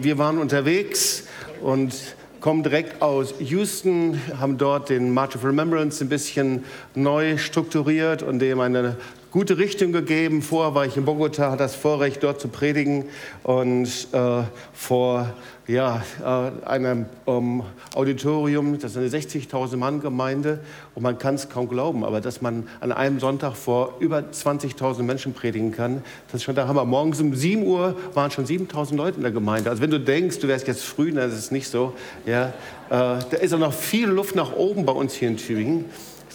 Wir waren unterwegs und kommen direkt aus Houston, haben dort den March of Remembrance ein bisschen neu strukturiert und dem eine gute Richtung gegeben. Vorher war ich in Bogota, hatte das Vorrecht, dort zu predigen und äh, vor ja, äh, einem ähm, Auditorium, das ist eine 60.000 Mann Gemeinde und man kann es kaum glauben, aber dass man an einem Sonntag vor über 20.000 Menschen predigen kann, das ist schon der Hammer. Morgens um 7 Uhr waren schon 7.000 Leute in der Gemeinde. Also wenn du denkst, du wärst jetzt früh, dann ist es nicht so. Ja, äh, da ist auch noch viel Luft nach oben bei uns hier in Tübingen.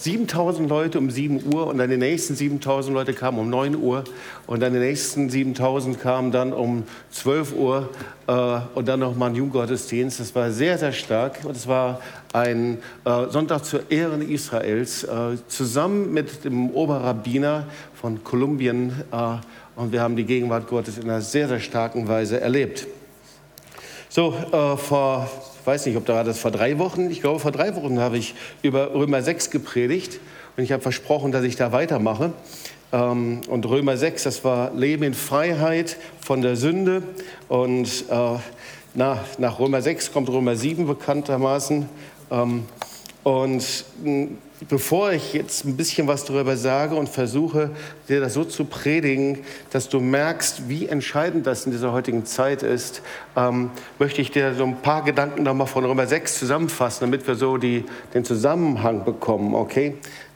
7000 Leute um 7 Uhr und dann die nächsten 7000 Leute kamen um 9 Uhr und dann die nächsten 7000 kamen dann um 12 Uhr äh, und dann nochmal ein Jugendgottesdienst. Das war sehr, sehr stark und es war ein äh, Sonntag zur Ehren Israels äh, zusammen mit dem Oberrabbiner von Kolumbien äh, und wir haben die Gegenwart Gottes in einer sehr, sehr starken Weise erlebt. So, äh, vor weiß nicht, ob da war das vor drei Wochen, ich glaube vor drei Wochen habe ich über Römer 6 gepredigt und ich habe versprochen, dass ich da weitermache. Ähm, und Römer 6, das war Leben in Freiheit von der Sünde. Und äh, na, nach Römer 6 kommt Römer 7 bekanntermaßen. Ähm, und bevor ich jetzt ein bisschen was darüber sage und versuche, dir das so zu predigen, dass du merkst, wie entscheidend das in dieser heutigen Zeit ist, ähm, möchte ich dir so ein paar Gedanken nochmal von Römer 6 zusammenfassen, damit wir so die, den Zusammenhang bekommen, okay?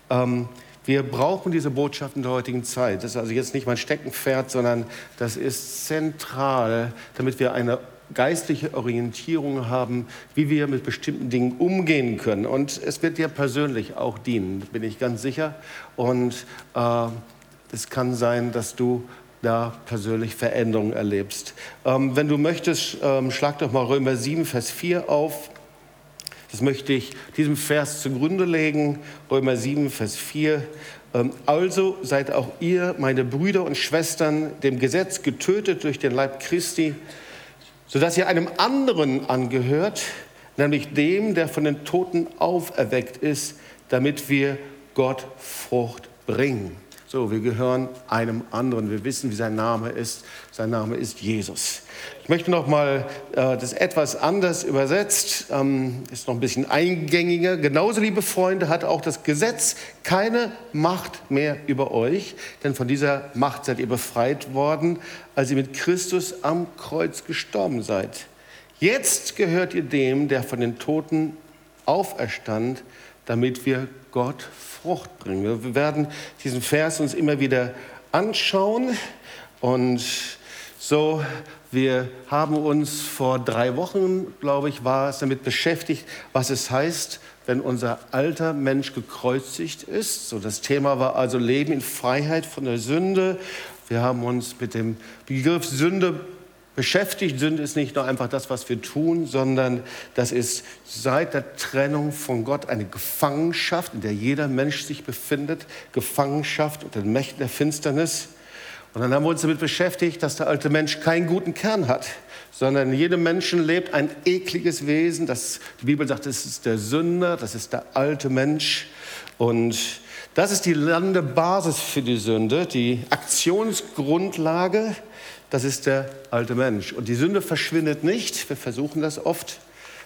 Ähm, wir brauchen diese Botschaft in der heutigen Zeit. Das ist also jetzt nicht mein Steckenpferd, sondern das ist zentral, damit wir eine geistliche Orientierung haben, wie wir mit bestimmten Dingen umgehen können. Und es wird dir persönlich auch dienen, bin ich ganz sicher. Und äh, es kann sein, dass du da persönlich Veränderungen erlebst. Ähm, wenn du möchtest, ähm, schlag doch mal Römer 7, Vers 4 auf. Das möchte ich diesem Vers zugrunde legen. Römer 7, Vers 4. Ähm, also seid auch ihr, meine Brüder und Schwestern, dem Gesetz getötet durch den Leib Christi, sodass ihr einem anderen angehört, nämlich dem, der von den Toten auferweckt ist, damit wir Gott Frucht bringen. So, wir gehören einem anderen. Wir wissen, wie sein Name ist. Sein Name ist Jesus. Ich möchte noch mal äh, das etwas anders übersetzt, ähm, ist noch ein bisschen eingängiger. Genauso, liebe Freunde, hat auch das Gesetz keine Macht mehr über euch, denn von dieser Macht seid ihr befreit worden, als ihr mit Christus am Kreuz gestorben seid. Jetzt gehört ihr dem, der von den Toten auferstand, damit wir Gott Frucht bringen. Wir werden diesen Vers uns immer wieder anschauen und so, wir haben uns vor drei Wochen, glaube ich, war es damit beschäftigt, was es heißt, wenn unser alter Mensch gekreuzigt ist. So, das Thema war also Leben in Freiheit von der Sünde. Wir haben uns mit dem Begriff Sünde beschäftigt. Sünde ist nicht nur einfach das, was wir tun, sondern das ist seit der Trennung von Gott eine Gefangenschaft, in der jeder Mensch sich befindet. Gefangenschaft unter den Mächten der Finsternis. Und dann haben wir uns damit beschäftigt, dass der alte Mensch keinen guten Kern hat, sondern in jedem Menschen lebt ein ekliges Wesen. Das, die Bibel sagt, das ist der Sünder, das ist der alte Mensch. Und das ist die Landebasis für die Sünde, die Aktionsgrundlage das ist der alte Mensch. Und die Sünde verschwindet nicht. Wir versuchen das oft.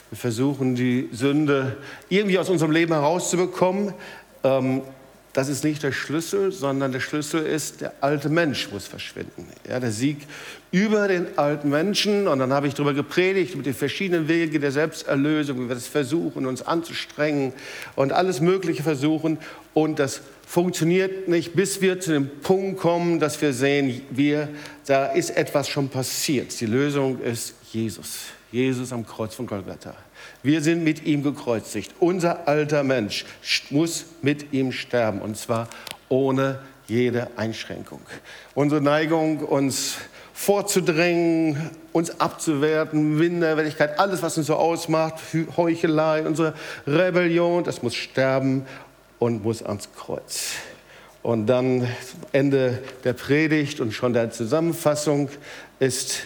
Wir versuchen die Sünde irgendwie aus unserem Leben herauszubekommen. Ähm, das ist nicht der Schlüssel, sondern der Schlüssel ist, der alte Mensch muss verschwinden. Ja, der Sieg über den alten Menschen. Und dann habe ich darüber gepredigt, mit den verschiedenen Wegen der Selbsterlösung, wie wir das versuchen, uns anzustrengen und alles Mögliche versuchen. Und das funktioniert nicht, bis wir zu dem Punkt kommen, dass wir sehen, wir, da ist etwas schon passiert. Die Lösung ist Jesus. Jesus am Kreuz von Golgatha. Wir sind mit ihm gekreuzigt. Unser alter Mensch muss mit ihm sterben und zwar ohne jede Einschränkung. Unsere Neigung, uns vorzudrängen, uns abzuwerten, Minderwertigkeit, alles, was uns so ausmacht, Heuchelei, unsere Rebellion, das muss sterben und muss ans Kreuz. Und dann Ende der Predigt und schon der Zusammenfassung ist,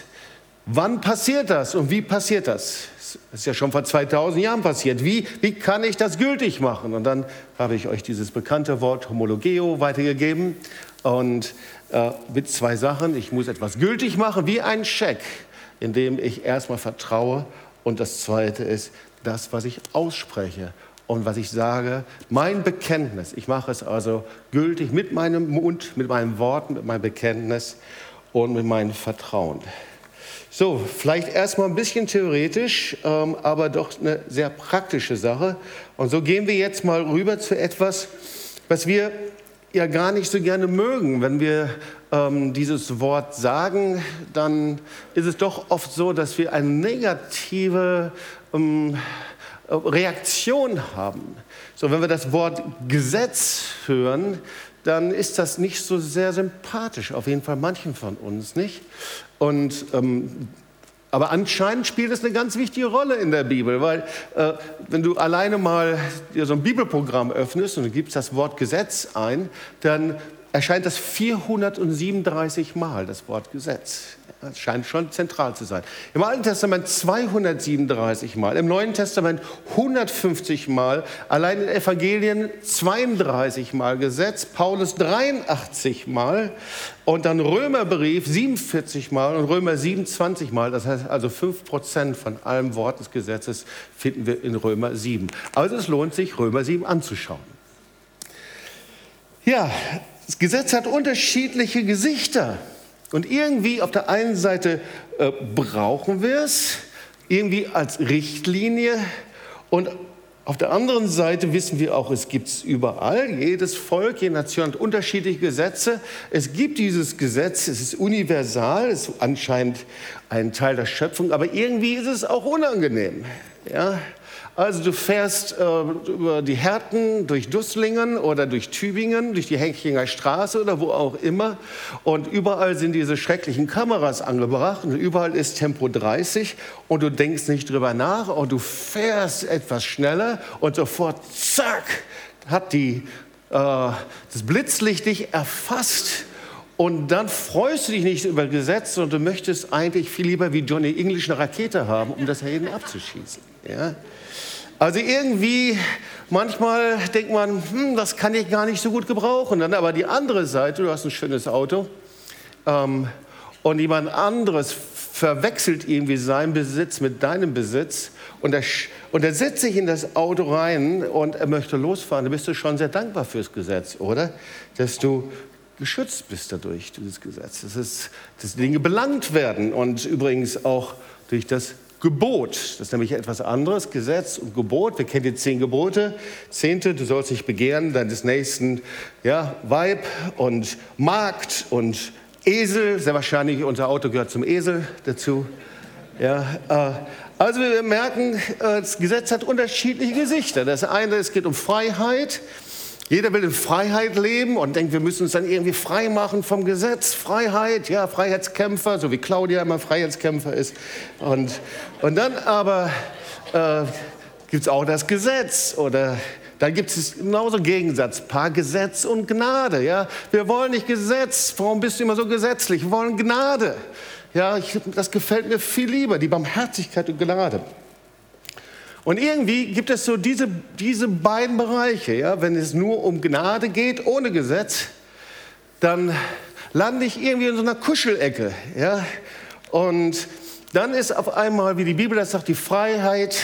wann passiert das und wie passiert das? Das ist ja schon vor 2000 Jahren passiert. Wie, wie kann ich das gültig machen? Und dann habe ich euch dieses bekannte Wort Homologeo weitergegeben und äh, mit zwei Sachen. Ich muss etwas gültig machen, wie ein Scheck. indem ich erstmal vertraue und das Zweite ist das, was ich ausspreche und was ich sage, mein Bekenntnis. Ich mache es also gültig mit meinem Mund, mit meinen Worten, mit meinem Bekenntnis und mit meinem Vertrauen. So, vielleicht erstmal ein bisschen theoretisch, ähm, aber doch eine sehr praktische Sache. Und so gehen wir jetzt mal rüber zu etwas, was wir ja gar nicht so gerne mögen. Wenn wir ähm, dieses Wort sagen, dann ist es doch oft so, dass wir eine negative ähm, Reaktion haben. So, wenn wir das Wort Gesetz hören, dann ist das nicht so sehr sympathisch, auf jeden Fall manchen von uns nicht. Und ähm, aber anscheinend spielt es eine ganz wichtige Rolle in der Bibel, weil äh, wenn du alleine mal dir so ein Bibelprogramm öffnest und du gibst das Wort Gesetz ein, dann erscheint das 437 Mal, das Wort Gesetz. Das scheint schon zentral zu sein. Im Alten Testament 237 Mal, im Neuen Testament 150 Mal, allein in Evangelien 32 Mal Gesetz, Paulus 83 Mal und dann Römerbrief 47 Mal und Römer 27 Mal. Das heißt also 5 Prozent von allem Wort des Gesetzes finden wir in Römer 7. Also es lohnt sich, Römer 7 anzuschauen. Ja, das Gesetz hat unterschiedliche Gesichter. Und irgendwie auf der einen Seite äh, brauchen wir es, irgendwie als Richtlinie. Und auf der anderen Seite wissen wir auch, es gibt es überall. Jedes Volk, jede Nation hat unterschiedliche Gesetze. Es gibt dieses Gesetz, es ist universal, es ist anscheinend ein Teil der Schöpfung, aber irgendwie ist es auch unangenehm. Ja? Also du fährst äh, über die Härten durch Dusslingen oder durch Tübingen, durch die Henkinger Straße oder wo auch immer. Und überall sind diese schrecklichen Kameras angebracht und überall ist Tempo 30 und du denkst nicht drüber nach und du fährst etwas schneller und sofort, zack, hat die, äh, das Blitzlicht dich erfasst. Und dann freust du dich nicht über Gesetze, sondern du möchtest eigentlich viel lieber wie Johnny English eine Rakete haben, um das Helden abzuschießen. Ja? Also irgendwie, manchmal denkt man, hm, das kann ich gar nicht so gut gebrauchen. Dann aber die andere Seite, du hast ein schönes Auto ähm, und jemand anderes verwechselt irgendwie seinen Besitz mit deinem Besitz und er, und er setzt sich in das Auto rein und er möchte losfahren. Da bist du schon sehr dankbar fürs Gesetz, oder? Dass du geschützt bist dadurch, dieses Gesetz. Das ist, dass Dinge belangt werden und übrigens auch durch das Gebot. Das ist nämlich etwas anderes. Gesetz und Gebot. Wir kennen die zehn Gebote. Zehnte, du sollst nicht begehren deines nächsten ja, Weib und Magd und Esel. Sehr wahrscheinlich, unser Auto gehört zum Esel dazu. Ja, äh, also wir merken, äh, das Gesetz hat unterschiedliche Gesichter. Das eine, es geht um Freiheit. Jeder will in Freiheit leben und denkt, wir müssen uns dann irgendwie frei machen vom Gesetz. Freiheit, ja, Freiheitskämpfer, so wie Claudia immer Freiheitskämpfer ist. Und, und dann aber äh, gibt es auch das Gesetz oder dann gibt es genauso Gegensatzpaar Gesetz und Gnade. Ja, wir wollen nicht Gesetz. Warum bist du immer so gesetzlich? Wir wollen Gnade. Ja, ich, das gefällt mir viel lieber, die Barmherzigkeit und Gnade. Und irgendwie gibt es so diese, diese beiden Bereiche. Ja? Wenn es nur um Gnade geht, ohne Gesetz, dann lande ich irgendwie in so einer Kuschelecke. Ja? Und dann ist auf einmal, wie die Bibel das sagt, die Freiheit.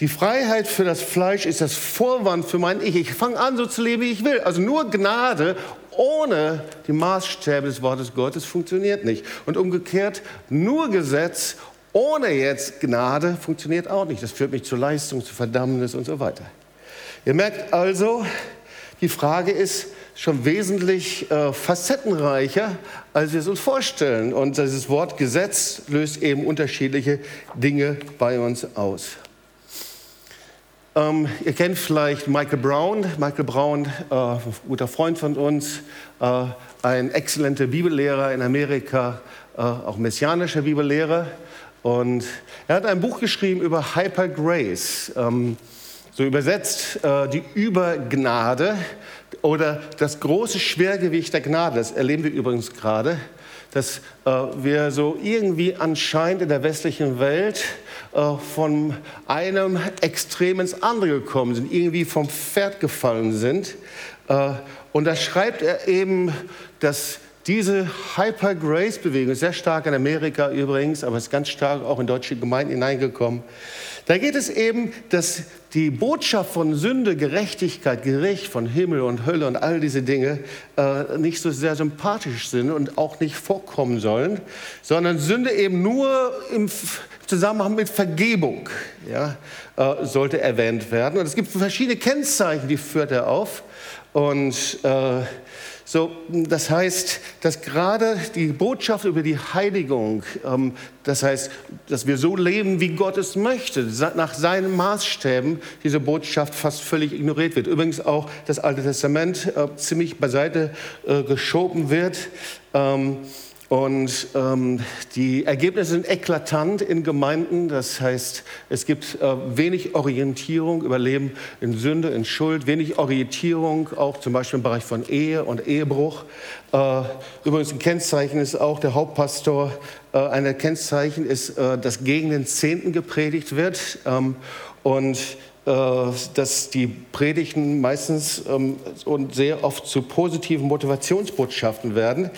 Die Freiheit für das Fleisch ist das Vorwand für mein Ich. Ich fange an, so zu leben, wie ich will. Also nur Gnade ohne die Maßstäbe des Wortes Gottes funktioniert nicht. Und umgekehrt, nur Gesetz ohne jetzt Gnade funktioniert auch nicht. Das führt mich zur Leistung, zu Verdammnis und so weiter. Ihr merkt also, die Frage ist schon wesentlich äh, facettenreicher, als wir es uns vorstellen. Und dieses Wort Gesetz löst eben unterschiedliche Dinge bei uns aus. Ähm, ihr kennt vielleicht Michael Brown. Michael Brown, äh, guter Freund von uns, äh, ein exzellenter Bibellehrer in Amerika, äh, auch messianischer Bibellehrer. Und er hat ein Buch geschrieben über Hyper Grace, ähm, so übersetzt äh, die Übergnade oder das große Schwergewicht der Gnade. Das erleben wir übrigens gerade, dass äh, wir so irgendwie anscheinend in der westlichen Welt äh, von einem Extrem ins andere gekommen sind, irgendwie vom Pferd gefallen sind. Äh, und da schreibt er eben, dass diese Hyper-Grace-Bewegung, sehr stark in Amerika übrigens, aber ist ganz stark auch in deutsche Gemeinden hineingekommen. Da geht es eben, dass die Botschaft von Sünde, Gerechtigkeit, Gericht, von Himmel und Hölle und all diese Dinge äh, nicht so sehr sympathisch sind und auch nicht vorkommen sollen, sondern Sünde eben nur im Zusammenhang mit Vergebung ja, äh, sollte erwähnt werden. Und es gibt verschiedene Kennzeichen, die führt er auf. Und äh, so, das heißt, dass gerade die Botschaft über die Heiligung, ähm, das heißt, dass wir so leben, wie Gott es möchte, nach seinen Maßstäben, diese Botschaft fast völlig ignoriert wird. Übrigens auch das Alte Testament äh, ziemlich beiseite äh, geschoben wird. Ähm, und ähm, die Ergebnisse sind eklatant in Gemeinden. Das heißt, es gibt äh, wenig Orientierung über Leben in Sünde, in Schuld, wenig Orientierung auch zum Beispiel im Bereich von Ehe und Ehebruch. Äh, übrigens ein Kennzeichen ist auch der Hauptpastor. Äh, ein Kennzeichen ist, äh, dass gegen den Zehnten gepredigt wird. Ähm, und dass die Predigten meistens ähm, und sehr oft zu positiven Motivationsbotschaften werden.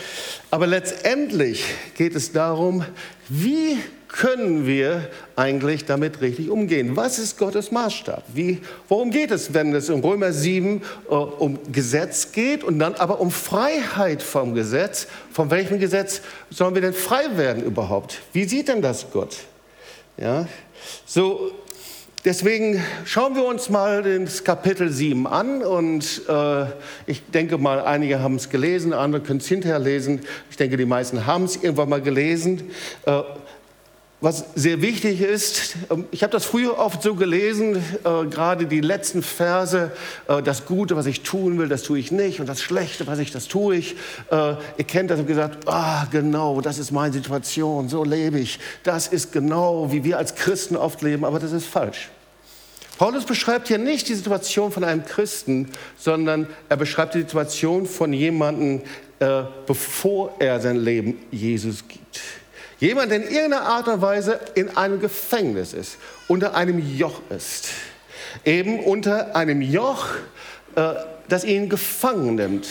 Aber letztendlich geht es darum, wie können wir eigentlich damit richtig umgehen? Was ist Gottes Maßstab? Wie, worum geht es, wenn es in Römer 7 äh, um Gesetz geht und dann aber um Freiheit vom Gesetz? Von welchem Gesetz sollen wir denn frei werden überhaupt? Wie sieht denn das Gott? Ja, so Deswegen schauen wir uns mal das Kapitel 7 an und äh, ich denke mal, einige haben es gelesen, andere können es hinterher lesen. Ich denke, die meisten haben es irgendwann mal gelesen. Äh, was sehr wichtig ist, ähm, ich habe das früher oft so gelesen, äh, gerade die letzten Verse, äh, das Gute, was ich tun will, das tue ich nicht und das Schlechte, was ich, das tue ich. Äh, ihr kennt das und gesagt, ah genau, das ist meine Situation, so lebe ich. Das ist genau, wie wir als Christen oft leben, aber das ist falsch. Paulus beschreibt hier nicht die Situation von einem Christen, sondern er beschreibt die Situation von jemandem, äh, bevor er sein Leben Jesus gibt. Jemand, der in irgendeiner Art und Weise in einem Gefängnis ist, unter einem Joch ist. Eben unter einem Joch, äh, das ihn gefangen nimmt.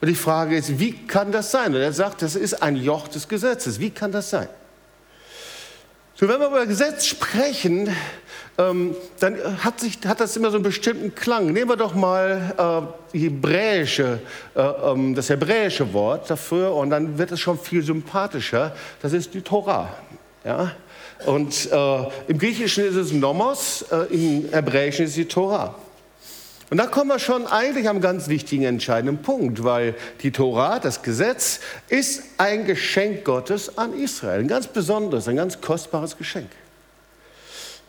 Und die Frage ist, wie kann das sein? Und er sagt, das ist ein Joch des Gesetzes. Wie kann das sein? So, wenn wir über Gesetz sprechen, ähm, dann hat, sich, hat das immer so einen bestimmten Klang. Nehmen wir doch mal äh, hebräische, äh, ähm, das hebräische Wort dafür und dann wird es schon viel sympathischer. Das ist die Torah. Ja? Und äh, im Griechischen ist es Nomos, äh, im Hebräischen ist es die Torah. Und da kommen wir schon eigentlich am ganz wichtigen, entscheidenden Punkt, weil die Torah, das Gesetz, ist ein Geschenk Gottes an Israel. Ein ganz besonderes, ein ganz kostbares Geschenk.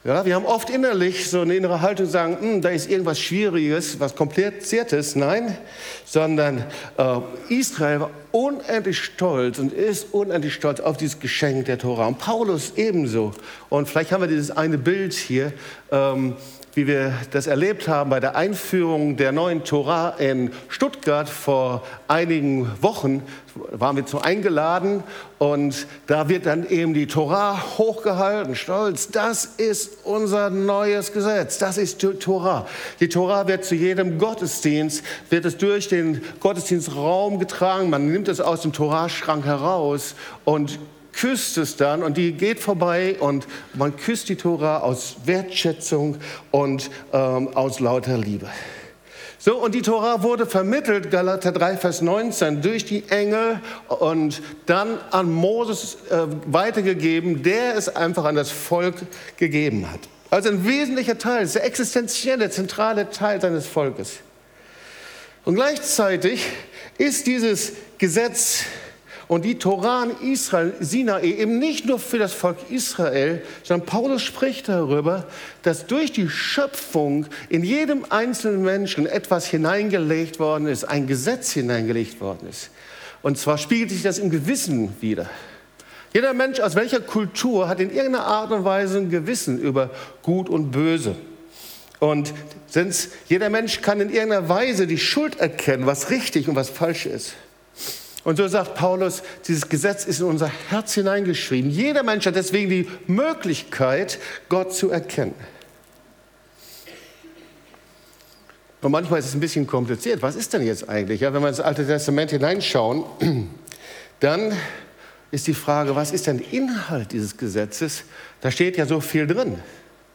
Ja, wir haben oft innerlich so eine innere Haltung, sagen, hm, da ist irgendwas Schwieriges, was Kompliziertes. Nein, sondern äh, Israel war unendlich stolz und ist unendlich stolz auf dieses Geschenk der Tora. Und Paulus ebenso. Und vielleicht haben wir dieses eine Bild hier. Ähm, wie wir das erlebt haben bei der Einführung der neuen Tora in Stuttgart vor einigen Wochen, waren wir zu eingeladen und da wird dann eben die Tora hochgehalten, stolz. Das ist unser neues Gesetz, das ist die Tora. Die Tora wird zu jedem Gottesdienst, wird es durch den Gottesdienstraum getragen, man nimmt es aus dem Toraschrank heraus und küsst es dann und die geht vorbei und man küsst die Tora aus Wertschätzung und ähm, aus lauter Liebe. So, und die Tora wurde vermittelt, Galater 3, Vers 19, durch die Engel und dann an Moses äh, weitergegeben, der es einfach an das Volk gegeben hat. Also ein wesentlicher Teil, der existenzielle, zentrale Teil seines Volkes. Und gleichzeitig ist dieses Gesetz und die Torah in Israel, Sinai, eben nicht nur für das Volk Israel, sondern Paulus spricht darüber, dass durch die Schöpfung in jedem einzelnen Menschen etwas hineingelegt worden ist, ein Gesetz hineingelegt worden ist. Und zwar spiegelt sich das im Gewissen wieder. Jeder Mensch aus welcher Kultur hat in irgendeiner Art und Weise ein Gewissen über Gut und Böse. Und jeder Mensch kann in irgendeiner Weise die Schuld erkennen, was richtig und was falsch ist. Und so sagt Paulus, dieses Gesetz ist in unser Herz hineingeschrieben. Jeder Mensch hat deswegen die Möglichkeit, Gott zu erkennen. Und manchmal ist es ein bisschen kompliziert. Was ist denn jetzt eigentlich? Ja, wenn wir ins Alte Testament hineinschauen, dann ist die Frage, was ist denn Inhalt dieses Gesetzes? Da steht ja so viel drin,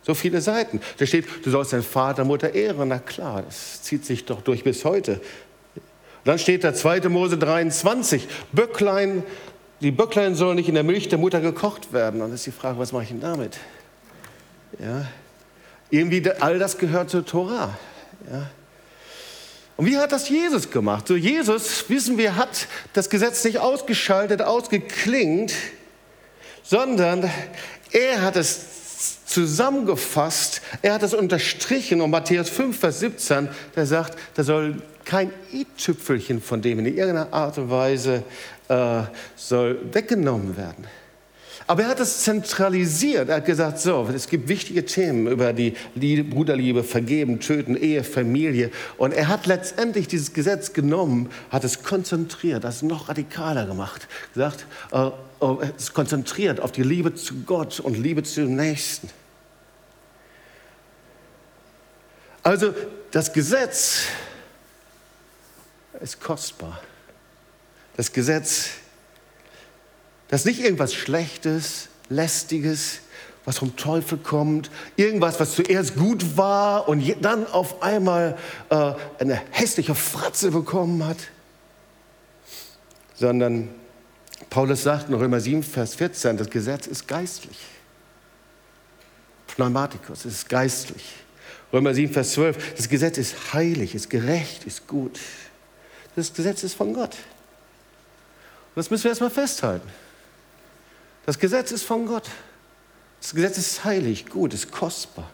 so viele Seiten. Da steht, du sollst deinen Vater, Mutter ehren. Na klar, das zieht sich doch durch bis heute. Dann steht da 2. Mose 23, Böcklein, die Böcklein sollen nicht in der Milch der Mutter gekocht werden. Dann ist die Frage, was mache ich denn damit? Ja, irgendwie all das gehört zur Tora. Ja. Und wie hat das Jesus gemacht? So Jesus, wissen wir, hat das Gesetz nicht ausgeschaltet, ausgeklingt, sondern er hat es zusammengefasst, er hat es unterstrichen und Matthäus 5, Vers 17, der sagt, da soll kein i-Tüpfelchen von dem in irgendeiner Art und Weise äh, soll weggenommen werden. Aber er hat es zentralisiert. Er hat gesagt, so, es gibt wichtige Themen über die Bruderliebe, Vergeben, Töten, Ehe, Familie. Und er hat letztendlich dieses Gesetz genommen, hat es konzentriert, das noch radikaler gemacht. Gesagt, äh, äh, es konzentriert auf die Liebe zu Gott und Liebe zu dem Nächsten. Also das Gesetz ist kostbar. Das Gesetz das nicht irgendwas Schlechtes, Lästiges, was vom Teufel kommt, irgendwas, was zuerst gut war und dann auf einmal äh, eine hässliche Fratze bekommen hat, sondern Paulus sagt in Römer 7, Vers 14, das Gesetz ist geistlich. Pneumatikus ist geistlich. Römer 7, Vers 12, das Gesetz ist heilig, ist gerecht, ist gut. Das Gesetz ist von Gott. Und das müssen wir erstmal festhalten. Das Gesetz ist von Gott. Das Gesetz ist heilig, gut, ist kostbar.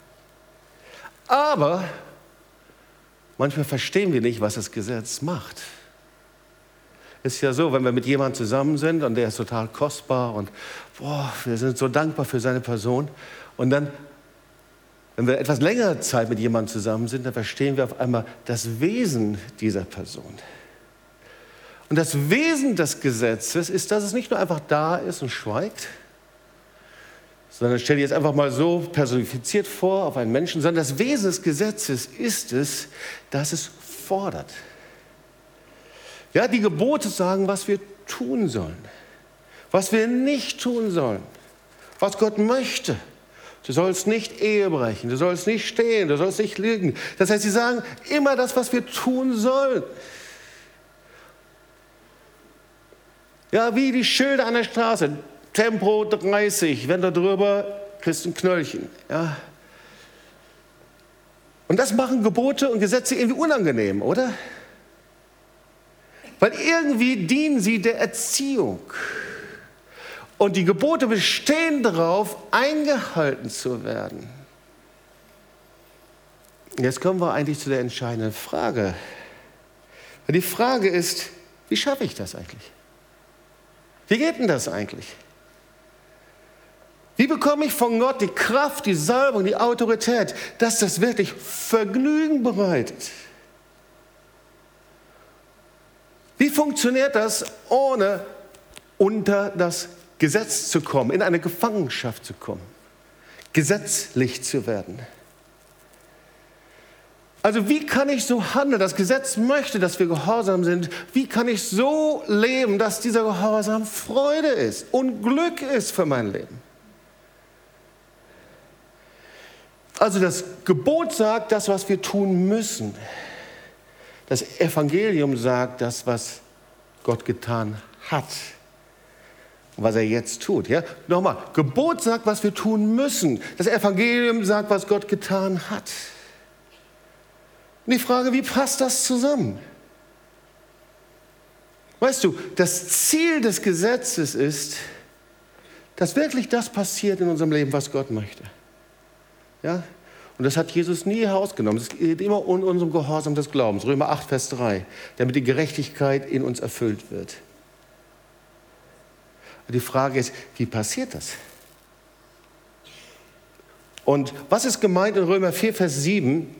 Aber manchmal verstehen wir nicht, was das Gesetz macht. Es ist ja so, wenn wir mit jemandem zusammen sind und der ist total kostbar und boah, wir sind so dankbar für seine Person und dann, wenn wir etwas längere Zeit mit jemandem zusammen sind, dann verstehen wir auf einmal das Wesen dieser Person. Und das Wesen des Gesetzes ist, dass es nicht nur einfach da ist und schweigt, sondern stell dir jetzt einfach mal so personifiziert vor auf einen Menschen, sondern das Wesen des Gesetzes ist es, dass es fordert. Ja, die Gebote sagen, was wir tun sollen, was wir nicht tun sollen, was Gott möchte. Du sollst nicht Ehe brechen, du sollst nicht stehen, du sollst nicht lügen. Das heißt, sie sagen immer das, was wir tun sollen. Ja, wie die Schilder an der Straße. Tempo 30, wenn da drüber, kriegst du ein Knöllchen. Ja. Und das machen Gebote und Gesetze irgendwie unangenehm, oder? Weil irgendwie dienen sie der Erziehung. Und die Gebote bestehen darauf, eingehalten zu werden. Jetzt kommen wir eigentlich zu der entscheidenden Frage. Die Frage ist, wie schaffe ich das eigentlich? Wie geht denn das eigentlich? Wie bekomme ich von Gott die Kraft, die Salbung, die Autorität, dass das wirklich Vergnügen bereitet? Wie funktioniert das, ohne unter das Gesetz zu kommen, in eine Gefangenschaft zu kommen, gesetzlich zu werden? Also wie kann ich so handeln? Das Gesetz möchte, dass wir gehorsam sind. Wie kann ich so leben, dass dieser Gehorsam Freude ist und Glück ist für mein Leben? Also das Gebot sagt das, was wir tun müssen. Das Evangelium sagt das, was Gott getan hat und was er jetzt tut. Ja? Nochmal, Gebot sagt, was wir tun müssen. Das Evangelium sagt, was Gott getan hat. Und die Frage, wie passt das zusammen? Weißt du, das Ziel des Gesetzes ist, dass wirklich das passiert in unserem Leben, was Gott möchte. Ja? Und das hat Jesus nie herausgenommen. Es geht immer um unserem Gehorsam des Glaubens. Römer 8, Vers 3. Damit die Gerechtigkeit in uns erfüllt wird. Und die Frage ist, wie passiert das? Und was ist gemeint in Römer 4, Vers 7?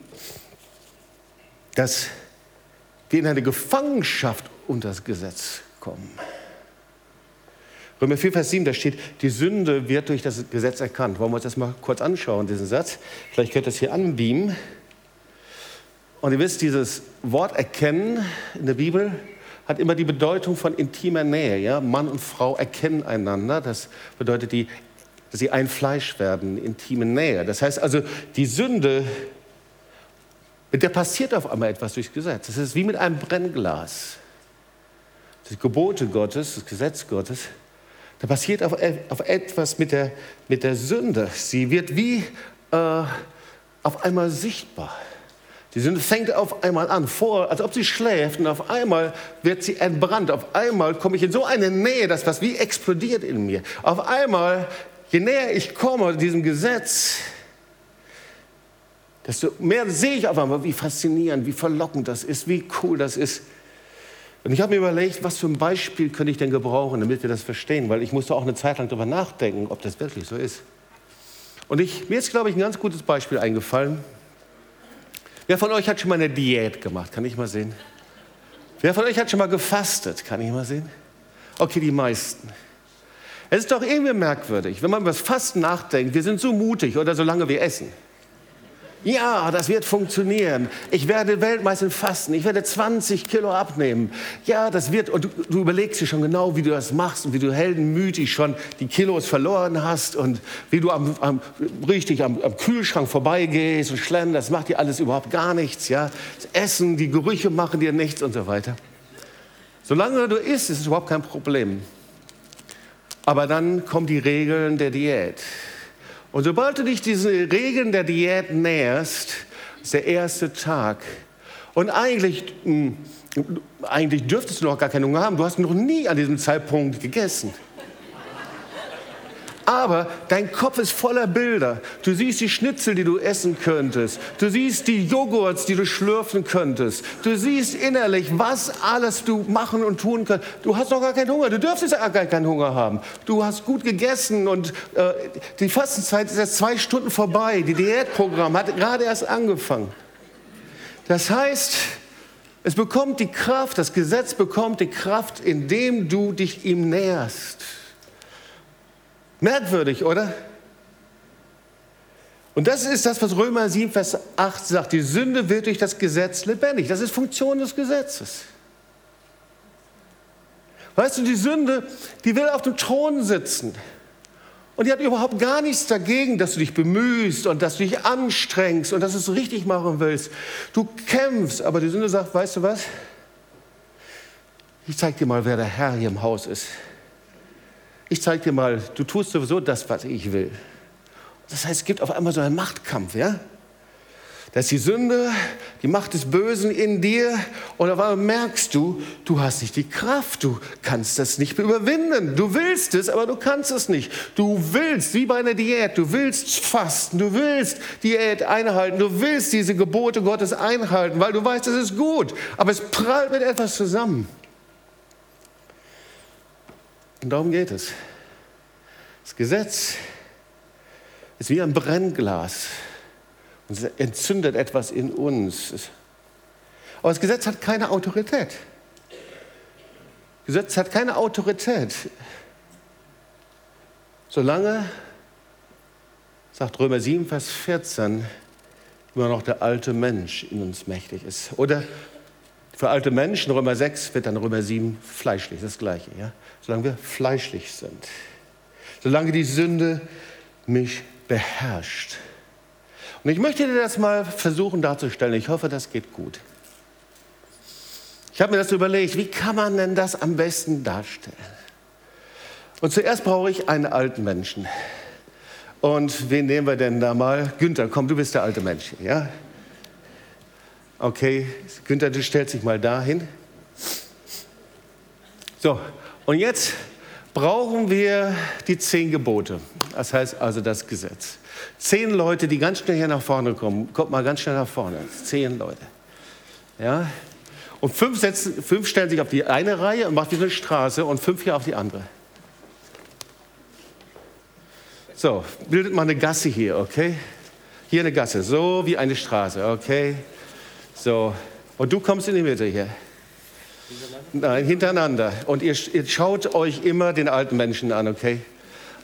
Dass wir in eine Gefangenschaft unter das Gesetz kommen. Römer 4, Vers 7, da steht, die Sünde wird durch das Gesetz erkannt. Wollen wir uns das mal kurz anschauen, diesen Satz? Vielleicht könnt ihr das hier anbeamen. Und ihr wisst, dieses Wort erkennen in der Bibel hat immer die Bedeutung von intimer Nähe. Ja? Mann und Frau erkennen einander. Das bedeutet, die, dass sie ein Fleisch werden, intime Nähe. Das heißt also, die Sünde, der passiert auf einmal etwas durchs Gesetz. Das ist wie mit einem Brennglas. Die Gebote Gottes, das Gesetz Gottes, da passiert auf, auf etwas mit der, mit der Sünde. Sie wird wie äh, auf einmal sichtbar. Die Sünde fängt auf einmal an, vor, als ob sie schläft, und auf einmal wird sie entbrannt. Auf einmal komme ich in so eine Nähe, dass was wie explodiert in mir. Auf einmal, je näher ich komme diesem Gesetz, desto mehr sehe ich auf einmal, wie faszinierend, wie verlockend das ist, wie cool das ist. Und ich habe mir überlegt, was für ein Beispiel könnte ich denn gebrauchen, damit wir das verstehen, weil ich musste auch eine Zeit lang darüber nachdenken, ob das wirklich so ist. Und ich, mir ist, glaube ich, ein ganz gutes Beispiel eingefallen. Wer von euch hat schon mal eine Diät gemacht? Kann ich mal sehen? Wer von euch hat schon mal gefastet? Kann ich mal sehen? Okay, die meisten. Es ist doch irgendwie merkwürdig, wenn man über das Fasten nachdenkt, wir sind so mutig oder solange wir essen. Ja, das wird funktionieren. Ich werde Weltmeister Fasten. Ich werde 20 Kilo abnehmen. Ja, das wird. Und du, du, überlegst dir schon genau, wie du das machst und wie du heldenmütig schon die Kilos verloren hast und wie du am, am richtig am, am, Kühlschrank vorbeigehst und schlemmen. Das macht dir alles überhaupt gar nichts. Ja, das Essen, die Gerüche machen dir nichts und so weiter. Solange du isst, ist es überhaupt kein Problem. Aber dann kommen die Regeln der Diät. Und sobald du dich diesen Regeln der Diät näherst, ist der erste Tag. Und eigentlich, hm, eigentlich dürftest du noch gar keinen Hunger haben. Du hast noch nie an diesem Zeitpunkt gegessen. Aber dein Kopf ist voller Bilder. Du siehst die Schnitzel, die du essen könntest. Du siehst die Joghurts, die du schlürfen könntest. Du siehst innerlich, was alles du machen und tun kannst. Du hast noch gar keinen Hunger. Du dürftest ja gar keinen Hunger haben. Du hast gut gegessen und äh, die Fastenzeit ist jetzt zwei Stunden vorbei. Die Diätprogramm hat gerade erst angefangen. Das heißt, es bekommt die Kraft, das Gesetz bekommt die Kraft, indem du dich ihm näherst. Merkwürdig, oder? Und das ist das, was Römer 7, Vers 8 sagt. Die Sünde wird durch das Gesetz lebendig. Das ist Funktion des Gesetzes. Weißt du, die Sünde, die will auf dem Thron sitzen. Und die hat überhaupt gar nichts dagegen, dass du dich bemühst und dass du dich anstrengst und dass du es richtig machen willst. Du kämpfst, aber die Sünde sagt, weißt du was? Ich zeig dir mal, wer der Herr hier im Haus ist ich zeige dir mal, du tust sowieso das, was ich will. Das heißt, es gibt auf einmal so einen Machtkampf, ja? Da ist die Sünde, die Macht des Bösen in dir und auf einmal merkst du, du hast nicht die Kraft, du kannst das nicht überwinden. Du willst es, aber du kannst es nicht. Du willst, wie bei einer Diät, du willst fasten, du willst Diät einhalten, du willst diese Gebote Gottes einhalten, weil du weißt, das ist gut, aber es prallt mit etwas zusammen. Und darum geht es. Das Gesetz ist wie ein Brennglas und es entzündet etwas in uns. Aber das Gesetz hat keine Autorität. Das Gesetz hat keine Autorität. Solange, sagt Römer 7, Vers 14, immer noch der alte Mensch in uns mächtig ist. Oder für alte Menschen, Römer 6 wird dann Römer 7 fleischlich, das gleiche. Ja? Solange wir fleischlich sind. Solange die Sünde mich beherrscht. Und ich möchte dir das mal versuchen darzustellen. Ich hoffe, das geht gut. Ich habe mir das überlegt, wie kann man denn das am besten darstellen? Und zuerst brauche ich einen alten Menschen. Und wen nehmen wir denn da mal? Günther, komm, du bist der alte Mensch, ja? Okay, Günther, du stellst dich mal dahin. So, und jetzt brauchen wir die zehn Gebote. Das heißt also das Gesetz. Zehn Leute, die ganz schnell hier nach vorne kommen. Kommt mal ganz schnell nach vorne. Zehn Leute. Ja? Und fünf, setzen, fünf stellen sich auf die eine Reihe und machen wie eine Straße und fünf hier auf die andere. So, bildet mal eine Gasse hier, okay? Hier eine Gasse, so wie eine Straße, okay? So, und du kommst in die Mitte hier. Nein, hintereinander. Und ihr, ihr, schaut euch immer den alten Menschen an, okay?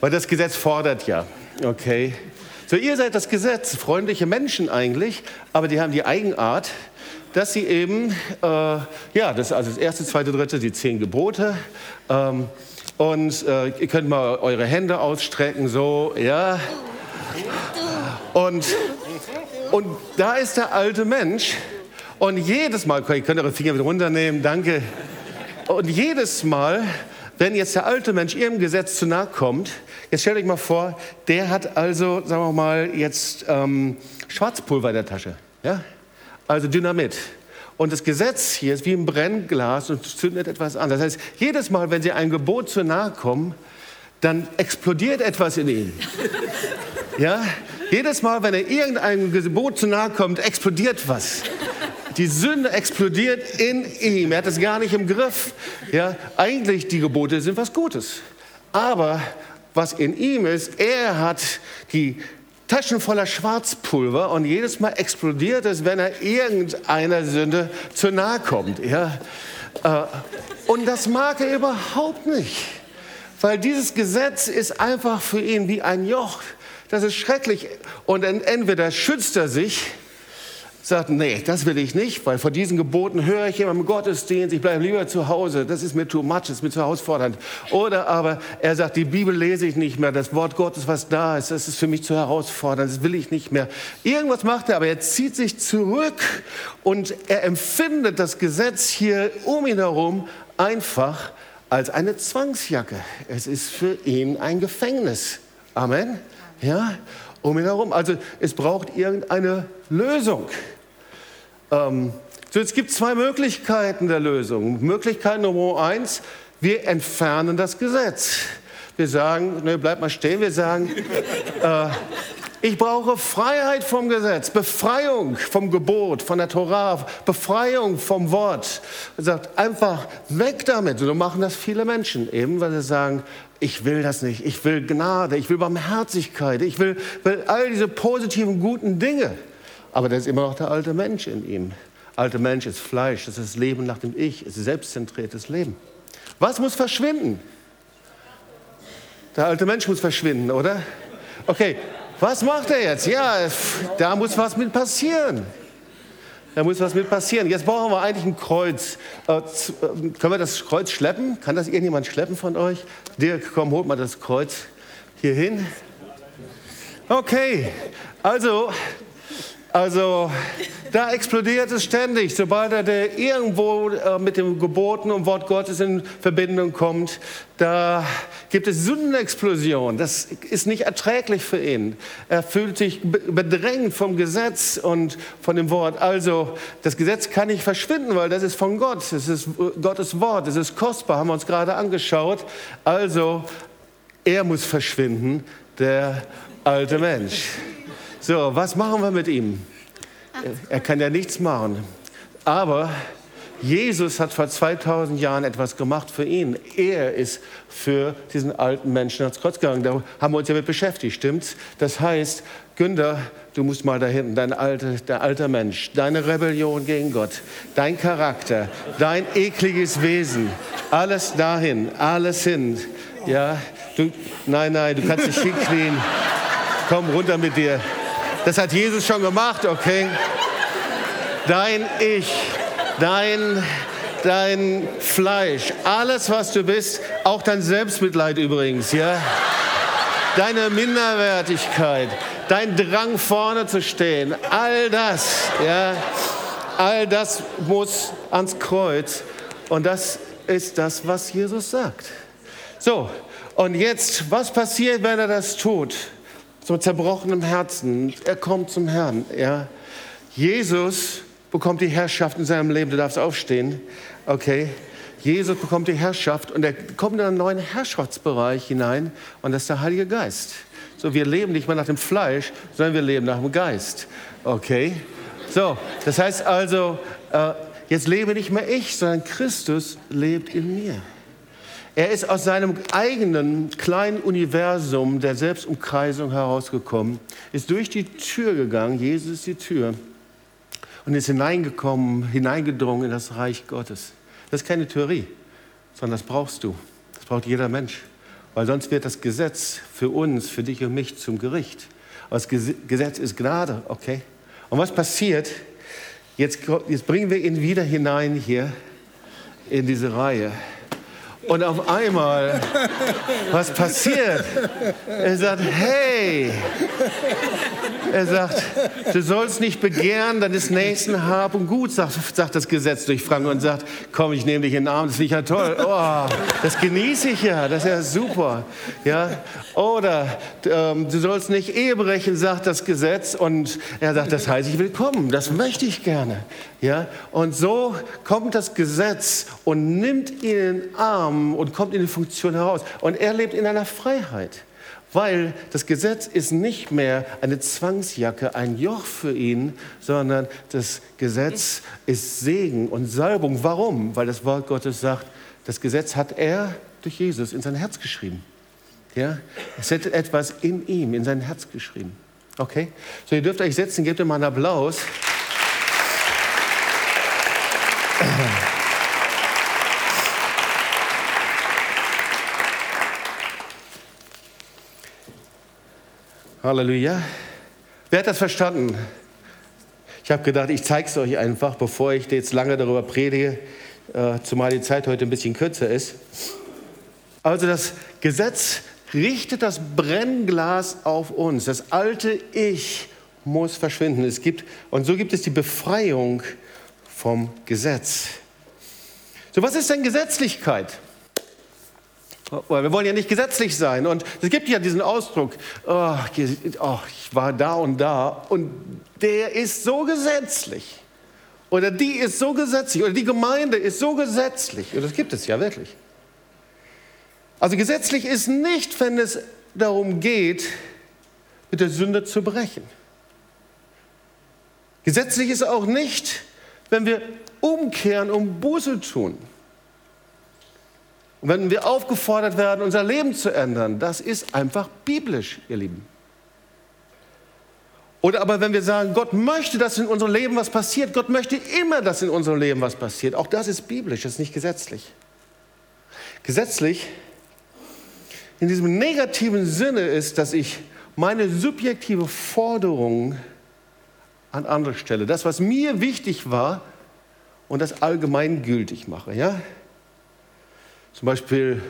Weil das Gesetz fordert ja, okay? So, ihr seid das Gesetz, freundliche Menschen eigentlich, aber die haben die Eigenart, dass sie eben, äh, ja, das ist also das erste, zweite, dritte, die zehn Gebote. Ähm, und äh, ihr könnt mal eure Hände ausstrecken, so, ja. Und, und da ist der alte Mensch. Und jedes Mal, ihr könnt eure Finger wieder runternehmen, danke. Und jedes Mal, wenn jetzt der alte Mensch ihrem Gesetz zu nahe kommt, jetzt stellt euch mal vor, der hat also, sagen wir mal, jetzt ähm, Schwarzpulver in der Tasche. Ja? Also Dynamit. Und das Gesetz hier ist wie ein Brennglas und zündet etwas an. Das heißt, jedes Mal, wenn Sie einem Gebot zu nahe kommen, dann explodiert etwas in ihm. Ja? Jedes Mal, wenn er irgendeinem Gebot zu nahe kommt, explodiert was. Die Sünde explodiert in ihm. Er hat es gar nicht im Griff. Ja? Eigentlich die Gebote sind was Gutes. Aber was in ihm ist, er hat die Taschen voller Schwarzpulver und jedes Mal explodiert es, wenn er irgendeiner Sünde zu nahe kommt. Ja? Äh, und das mag er überhaupt nicht, weil dieses Gesetz ist einfach für ihn wie ein Joch. Das ist schrecklich. Und entweder schützt er sich, sagt, nee, das will ich nicht, weil vor diesen Geboten höre ich immer im Gottesdienst, ich bleibe lieber zu Hause, das ist mir too much, das ist mir zu herausfordernd. Oder aber er sagt, die Bibel lese ich nicht mehr, das Wort Gottes, was da ist, das ist für mich zu herausfordernd, das will ich nicht mehr. Irgendwas macht er, aber er zieht sich zurück und er empfindet das Gesetz hier um ihn herum einfach als eine Zwangsjacke. Es ist für ihn ein Gefängnis. Amen. Ja, um ihn herum. Also es braucht irgendeine Lösung. Ähm, so, es gibt zwei Möglichkeiten der Lösung. Möglichkeit Nummer eins, wir entfernen das Gesetz. Wir sagen, ne, bleib mal stehen, wir sagen, äh, ich brauche Freiheit vom Gesetz, Befreiung vom Gebot, von der Torah, Befreiung vom Wort. Er sagt einfach weg damit. Und so machen das viele Menschen, eben weil sie sagen, ich will das nicht, ich will Gnade, ich will Barmherzigkeit, ich will, will all diese positiven, guten Dinge. Aber da ist immer noch der alte Mensch in ihm. Alte Mensch ist Fleisch, das ist das Leben nach dem Ich, ist selbstzentriertes Leben. Was muss verschwinden? Der alte Mensch muss verschwinden, oder? Okay, was macht er jetzt? Ja, da muss was mit passieren. Da muss was mit passieren. Jetzt brauchen wir eigentlich ein Kreuz. Äh, äh, können wir das Kreuz schleppen? Kann das irgendjemand schleppen von euch? Dirk, komm, holt mal das Kreuz hier hin. Okay, also also da explodiert es ständig, sobald er irgendwo äh, mit dem Geboten und Wort Gottes in Verbindung kommt. Da gibt es Sündenexplosion. Das ist nicht erträglich für ihn. Er fühlt sich bedrängt vom Gesetz und von dem Wort. Also das Gesetz kann nicht verschwinden, weil das ist von Gott. Es ist Gottes Wort. Es ist kostbar, haben wir uns gerade angeschaut. Also er muss verschwinden, der alte Mensch. So, was machen wir mit ihm? Er kann ja nichts machen. Aber Jesus hat vor 2000 Jahren etwas gemacht für ihn. Er ist für diesen alten Menschen ans Kreuz gegangen. Da haben wir uns ja mit beschäftigt, stimmt's? Das heißt, Günther, du musst mal da hinten, dein alte, der alter Mensch, deine Rebellion gegen Gott, dein Charakter, dein ekliges Wesen, alles dahin, alles hin. Ja, du, nein, nein, du kannst dich hinknien. Komm runter mit dir. Das hat Jesus schon gemacht, okay? Dein Ich, dein, dein Fleisch, alles, was du bist, auch dein Selbstmitleid übrigens, ja? Deine Minderwertigkeit, dein Drang vorne zu stehen, all das, ja? All das muss ans Kreuz und das ist das, was Jesus sagt. So, und jetzt, was passiert, wenn er das tut? So zerbrochenem Herzen. Er kommt zum Herrn. Ja. Jesus bekommt die Herrschaft in seinem Leben. Du darfst aufstehen. Okay. Jesus bekommt die Herrschaft und er kommt in einen neuen Herrschaftsbereich hinein und das ist der Heilige Geist. So, wir leben nicht mehr nach dem Fleisch, sondern wir leben nach dem Geist. Okay? So, das heißt also, äh, jetzt lebe nicht mehr ich, sondern Christus lebt in mir. Er ist aus seinem eigenen kleinen Universum der Selbstumkreisung herausgekommen, ist durch die Tür gegangen, Jesus ist die Tür, und ist hineingekommen, hineingedrungen in das Reich Gottes. Das ist keine Theorie, sondern das brauchst du. Das braucht jeder Mensch. Weil sonst wird das Gesetz für uns, für dich und mich zum Gericht. Aber das Gesetz ist Gnade, okay? Und was passiert? Jetzt, jetzt bringen wir ihn wieder hinein hier in diese Reihe. Und auf einmal, was passiert? Er sagt, hey, er sagt, du sollst nicht begehren deines nächsten Hab und Gut, sagt, sagt das Gesetz durch Frank und sagt, komm, ich nehme dich in den Arm, das ich ja toll. Oh, das genieße ich ja, das ist ja super. Ja? Oder ähm, du sollst nicht Ehe brechen, sagt das Gesetz. Und er sagt, das heißt, ich will kommen, das möchte ich gerne. Ja? Und so kommt das Gesetz und nimmt ihn in den Arm und kommt in die Funktion heraus. Und er lebt in einer Freiheit. Weil das Gesetz ist nicht mehr eine Zwangsjacke, ein Joch für ihn, sondern das Gesetz ist Segen und Salbung. Warum? Weil das Wort Gottes sagt, das Gesetz hat er durch Jesus in sein Herz geschrieben. Ja? Es hätte etwas in ihm, in sein Herz geschrieben. Okay? So, ihr dürft euch setzen, gebt ihm mal einen Applaus. Halleluja. Wer hat das verstanden? Ich habe gedacht, ich zeige es euch einfach, bevor ich jetzt lange darüber predige, äh, zumal die Zeit heute ein bisschen kürzer ist. Also das Gesetz richtet das Brennglas auf uns. Das alte Ich muss verschwinden. Es gibt, und so gibt es die Befreiung vom Gesetz. So, was ist denn Gesetzlichkeit? Wir wollen ja nicht gesetzlich sein. Und es gibt ja diesen Ausdruck, oh, oh, ich war da und da und der ist so gesetzlich. Oder die ist so gesetzlich. Oder die Gemeinde ist so gesetzlich. Und das gibt es ja wirklich. Also gesetzlich ist nicht, wenn es darum geht, mit der Sünde zu brechen. Gesetzlich ist auch nicht, wenn wir umkehren und Buße tun. Und wenn wir aufgefordert werden, unser Leben zu ändern, das ist einfach biblisch, ihr Lieben. Oder aber wenn wir sagen, Gott möchte, dass in unserem Leben was passiert, Gott möchte immer, dass in unserem Leben was passiert, auch das ist biblisch, das ist nicht gesetzlich. Gesetzlich in diesem negativen Sinne ist, dass ich meine subjektive Forderung an andere stelle, das, was mir wichtig war und das allgemeingültig mache. Ja? Zum Beispiel,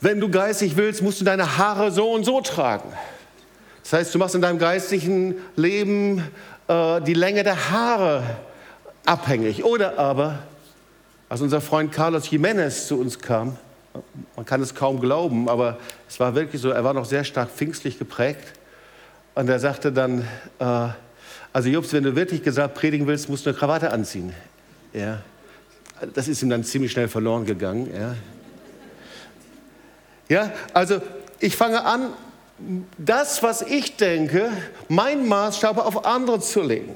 wenn du geistig willst, musst du deine Haare so und so tragen. Das heißt, du machst in deinem geistigen Leben äh, die Länge der Haare abhängig. Oder aber, als unser Freund Carlos Jiménez zu uns kam, man kann es kaum glauben, aber es war wirklich so, er war noch sehr stark pfingstlich geprägt. Und er sagte dann, äh, also Jobs, wenn du wirklich gesagt predigen willst, musst du eine Krawatte anziehen. Ja das ist ihm dann ziemlich schnell verloren gegangen. Ja, ja also ich fange an, das, was ich denke, mein Maßstab auf andere zu legen.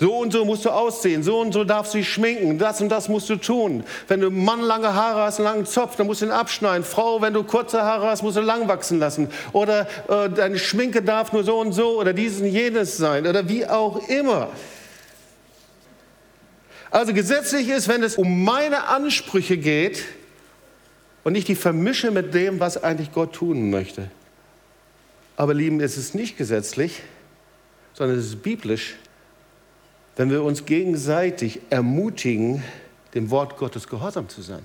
So und so musst du aussehen, so und so darfst du dich schminken, das und das musst du tun. Wenn du Mann lange Haare hast, einen langen Zopf, dann musst du ihn abschneiden. Frau, wenn du kurze Haare hast, musst du lang wachsen lassen. Oder äh, deine Schminke darf nur so und so oder dies und jenes sein oder wie auch immer. Also gesetzlich ist, wenn es um meine Ansprüche geht und ich die vermische mit dem, was eigentlich Gott tun möchte. Aber lieben, es ist nicht gesetzlich, sondern es ist biblisch, wenn wir uns gegenseitig ermutigen, dem Wort Gottes gehorsam zu sein,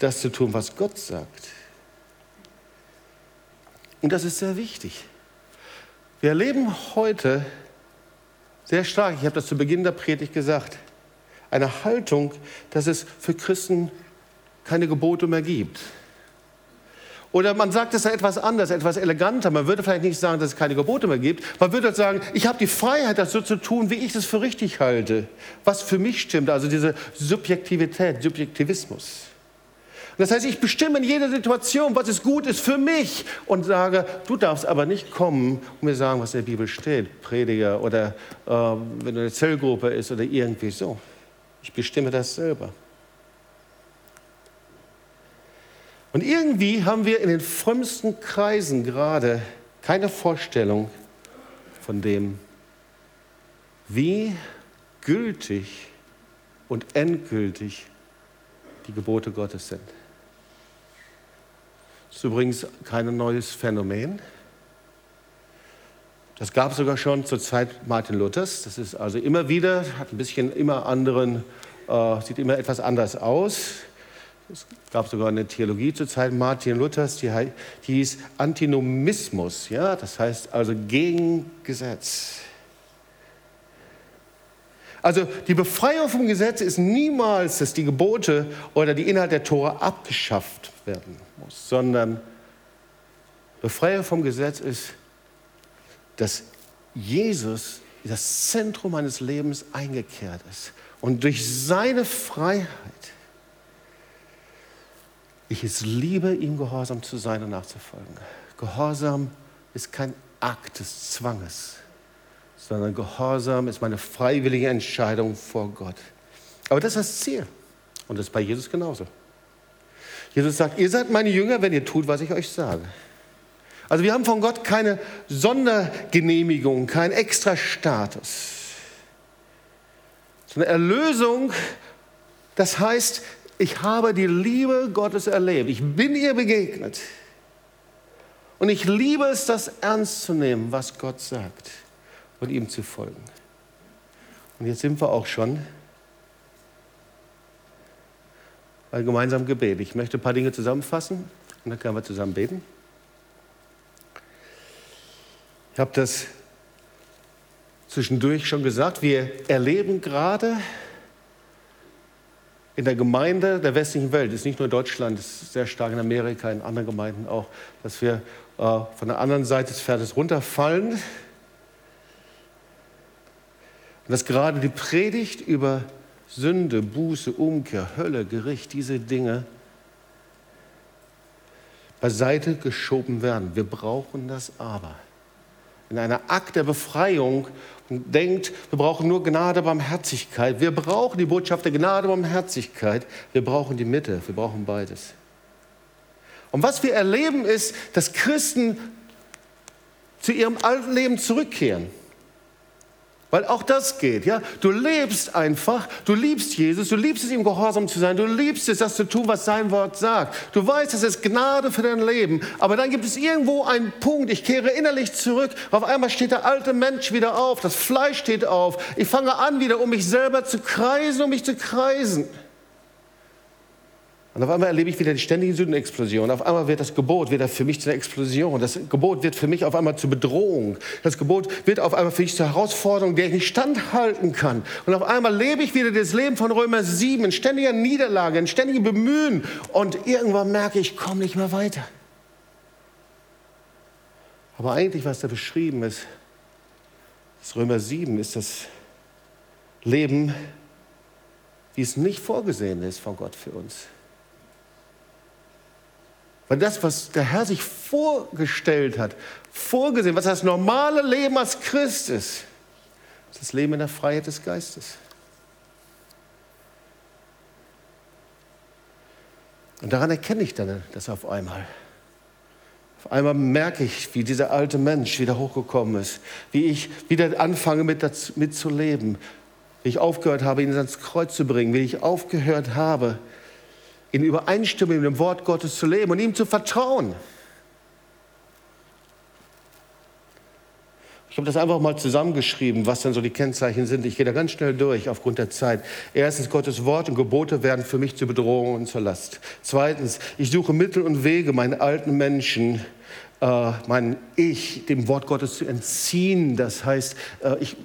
das zu tun, was Gott sagt. Und das ist sehr wichtig. Wir erleben heute sehr stark, ich habe das zu Beginn der Predigt gesagt, eine Haltung, dass es für Christen keine Gebote mehr gibt. Oder man sagt es etwas anders, etwas eleganter. Man würde vielleicht nicht sagen, dass es keine Gebote mehr gibt. Man würde sagen, ich habe die Freiheit, das so zu tun, wie ich es für richtig halte. Was für mich stimmt. Also diese Subjektivität, Subjektivismus. Das heißt, ich bestimme in jeder Situation, was ist gut ist für mich und sage, du darfst aber nicht kommen und mir sagen, was in der Bibel steht, Prediger oder äh, wenn du eine Zellgruppe ist oder irgendwie so. Ich bestimme das selber. Und irgendwie haben wir in den frömmsten Kreisen gerade keine Vorstellung von dem, wie gültig und endgültig die Gebote Gottes sind. Das ist übrigens kein neues Phänomen. Das gab es sogar schon zur Zeit Martin Luthers. Das ist also immer wieder, hat ein bisschen immer anderen, äh, sieht immer etwas anders aus. Es gab sogar eine Theologie zur Zeit Martin Luthers, die, die hieß Antinomismus, ja, das heißt also gegen Gesetz. Also die Befreiung vom Gesetz ist niemals, dass die Gebote oder die Inhalte der Tora abgeschafft werden muss, sondern Befreiung vom Gesetz ist dass Jesus das Zentrum meines Lebens eingekehrt ist und durch seine Freiheit ich es liebe, ihm gehorsam zu sein und nachzufolgen. Gehorsam ist kein Akt des Zwanges, sondern Gehorsam ist meine freiwillige Entscheidung vor Gott. Aber das ist das Ziel. Und das ist bei Jesus genauso. Jesus sagt, ihr seid meine Jünger, wenn ihr tut, was ich euch sage. Also wir haben von Gott keine Sondergenehmigung, keinen Extrastatus. Eine Erlösung, das heißt, ich habe die Liebe Gottes erlebt. Ich bin ihr begegnet. Und ich liebe es, das ernst zu nehmen, was Gott sagt und ihm zu folgen. Und jetzt sind wir auch schon bei gemeinsamen Gebet. Ich möchte ein paar Dinge zusammenfassen und dann können wir zusammen beten. Ich habe das zwischendurch schon gesagt. Wir erleben gerade in der Gemeinde der westlichen Welt, das ist nicht nur in Deutschland, das ist sehr stark in Amerika, in anderen Gemeinden auch, dass wir äh, von der anderen Seite des Pferdes runterfallen. Und dass gerade die Predigt über Sünde, Buße, Umkehr, Hölle, Gericht, diese Dinge beiseite geschoben werden. Wir brauchen das aber in einer Akt der Befreiung und denkt, wir brauchen nur Gnade, Barmherzigkeit. Wir brauchen die Botschaft der Gnade, Barmherzigkeit. Wir brauchen die Mitte. Wir brauchen beides. Und was wir erleben ist, dass Christen zu ihrem alten Leben zurückkehren. Weil auch das geht, ja. Du lebst einfach, du liebst Jesus, du liebst es, ihm gehorsam zu sein, du liebst es, das zu tun, was sein Wort sagt. Du weißt, es ist Gnade für dein Leben. Aber dann gibt es irgendwo einen Punkt, ich kehre innerlich zurück. Auf einmal steht der alte Mensch wieder auf, das Fleisch steht auf. Ich fange an, wieder um mich selber zu kreisen, um mich zu kreisen. Und auf einmal erlebe ich wieder die ständige Sündenexplosion. Auf einmal wird das Gebot wieder für mich zu einer Explosion. Das Gebot wird für mich auf einmal zur Bedrohung. Das Gebot wird auf einmal für mich zur Herausforderung, der ich nicht standhalten kann. Und auf einmal lebe ich wieder das Leben von Römer 7 in ständiger Niederlage, in ständigem Bemühen. Und irgendwann merke ich, ich komme nicht mehr weiter. Aber eigentlich, was da beschrieben ist, das Römer 7 ist das Leben, wie es nicht vorgesehen ist von Gott für uns. Weil das, was der Herr sich vorgestellt hat, vorgesehen, was das normale Leben als Christ ist, ist das Leben in der Freiheit des Geistes. Und daran erkenne ich dann das auf einmal. Auf einmal merke ich, wie dieser alte Mensch wieder hochgekommen ist, wie ich wieder anfange mit, mit zu leben, wie ich aufgehört habe, ihn ans Kreuz zu bringen, wie ich aufgehört habe, in Übereinstimmung mit dem Wort Gottes zu leben und ihm zu vertrauen. Ich habe das einfach mal zusammengeschrieben, was dann so die Kennzeichen sind. Ich gehe da ganz schnell durch aufgrund der Zeit. Erstens, Gottes Wort und Gebote werden für mich zur Bedrohung und zur Last. Zweitens, ich suche Mittel und Wege, meinen alten Menschen, äh, mein Ich, dem Wort Gottes zu entziehen. Das heißt, äh, ich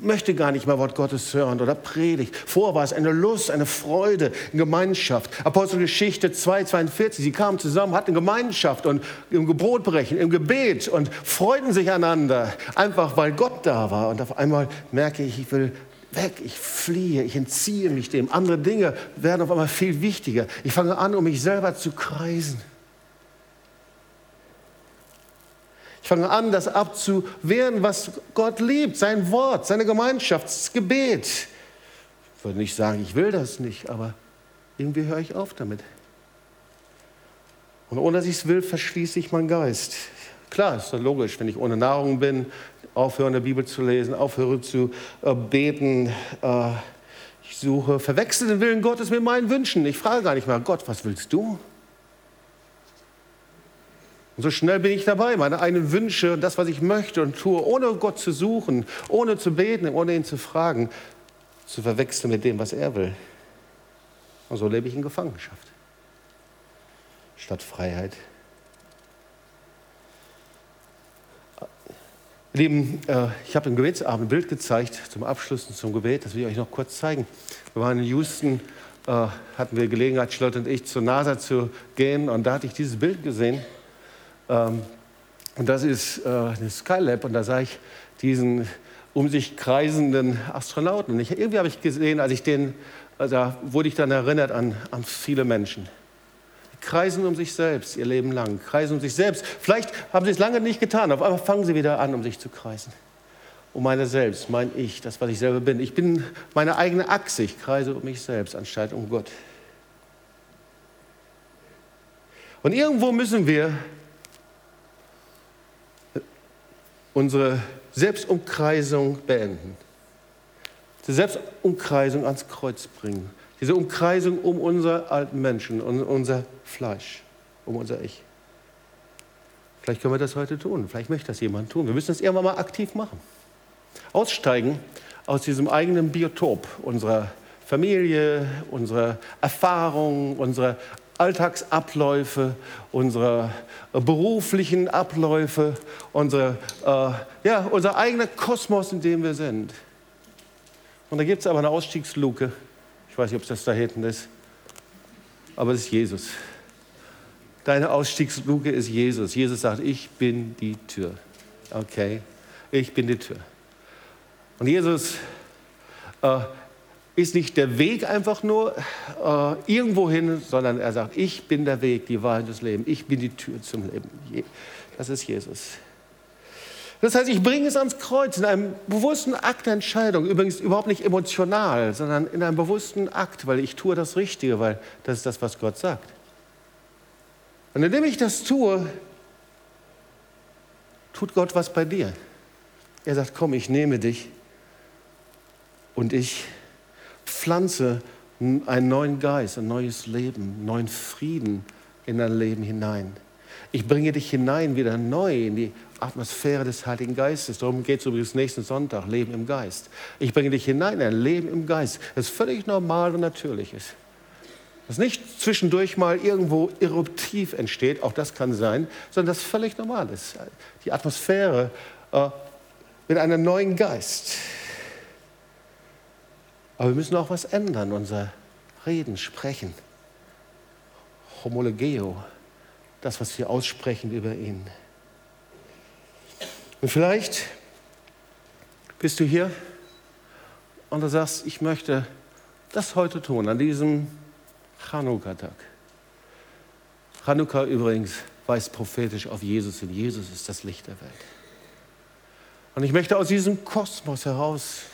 möchte gar nicht mehr Wort Gottes hören oder Predigt. Vorher war es eine Lust, eine Freude in Gemeinschaft. Apostelgeschichte 2, 42, sie kamen zusammen, hatten Gemeinschaft und im Gebrotbrechen, im Gebet und freuten sich einander, einfach weil Gott da war. Und auf einmal merke ich, ich will weg, ich fliehe, ich entziehe mich dem. Andere Dinge werden auf einmal viel wichtiger. Ich fange an, um mich selber zu kreisen. Ich fange an, das abzuwehren, was Gott liebt, sein Wort, seine Gemeinschaft, das Gebet. Ich würde nicht sagen, ich will das nicht, aber irgendwie höre ich auf damit. Und ohne dass ich es will, verschließe ich meinen Geist. Klar, ist doch logisch, wenn ich ohne Nahrung bin, aufhöre in der Bibel zu lesen, aufhöre zu äh, beten. Äh, ich suche, verwechsel den Willen Gottes mit meinen Wünschen. Ich frage gar nicht mehr, Gott, was willst du? Und so schnell bin ich dabei, meine eigenen Wünsche und das, was ich möchte und tue, ohne Gott zu suchen, ohne zu beten, ohne ihn zu fragen, zu verwechseln mit dem, was er will. Und so lebe ich in Gefangenschaft statt Freiheit. Lieben, äh, ich habe im Gebetsabend ein Bild gezeigt zum Abschluss und zum Gebet. Das will ich euch noch kurz zeigen. Wir waren in Houston, äh, hatten wir Gelegenheit, Charlotte und ich zur NASA zu gehen und da hatte ich dieses Bild gesehen. Ähm, und das ist äh, eine Skylab und da sah ich diesen um sich kreisenden Astronauten. Und ich, irgendwie habe ich gesehen, als ich den, also da wurde ich dann erinnert an, an viele Menschen kreisen um sich selbst ihr Leben lang, kreisen um sich selbst. Vielleicht haben sie es lange nicht getan, auf einmal fangen sie wieder an, um sich zu kreisen. Um meine Selbst, mein Ich, das, was ich selber bin. Ich bin meine eigene Achse, ich kreise um mich selbst, anstatt um Gott. Und irgendwo müssen wir unsere Selbstumkreisung beenden. Die Selbstumkreisung ans Kreuz bringen. Diese Umkreisung um unsere alten Menschen, um unser Fleisch, um unser Ich. Vielleicht können wir das heute tun. Vielleicht möchte das jemand tun. Wir müssen das irgendwann mal aktiv machen. Aussteigen aus diesem eigenen Biotop unserer Familie, unserer Erfahrungen, unserer Alltagsabläufe, unserer beruflichen Abläufe, unsere, äh, ja, unser eigener Kosmos, in dem wir sind. Und da gibt es aber eine Ausstiegsluke ich weiß nicht, ob das da hinten ist, aber es ist Jesus. Deine Ausstiegsluke ist Jesus. Jesus sagt, ich bin die Tür. Okay, ich bin die Tür. Und Jesus äh, ist nicht der Weg einfach nur äh, irgendwo hin, sondern er sagt, ich bin der Weg, die Wahrheit des Lebens. Ich bin die Tür zum Leben. Das ist Jesus. Das heißt, ich bringe es ans Kreuz in einem bewussten Akt der Entscheidung, übrigens überhaupt nicht emotional, sondern in einem bewussten Akt, weil ich tue das Richtige, weil das ist das, was Gott sagt. Und indem ich das tue, tut Gott was bei dir. Er sagt, komm, ich nehme dich und ich pflanze einen neuen Geist, ein neues Leben, neuen Frieden in dein Leben hinein. Ich bringe dich hinein wieder neu in die Atmosphäre des Heiligen Geistes. Darum geht es übrigens nächsten Sonntag, Leben im Geist. Ich bringe dich hinein in ein Leben im Geist, das völlig normal und natürlich ist. Das nicht zwischendurch mal irgendwo eruptiv entsteht, auch das kann sein, sondern das völlig normal ist. Die Atmosphäre äh, mit einem neuen Geist. Aber wir müssen auch was ändern, unser Reden, Sprechen. Homologeo, das, was wir aussprechen über ihn. Und vielleicht bist du hier und du sagst, ich möchte das heute tun, an diesem Chanukka-Tag. Chanukka übrigens weist prophetisch auf Jesus hin. Jesus ist das Licht der Welt. Und ich möchte aus diesem Kosmos heraus,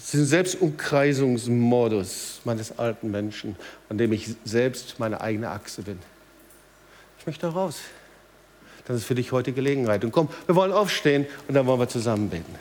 aus diesem Selbstumkreisungsmodus meines alten Menschen, an dem ich selbst meine eigene Achse bin, ich möchte raus. Das ist für dich heute Gelegenheit. Und komm, wir wollen aufstehen und dann wollen wir zusammen beten.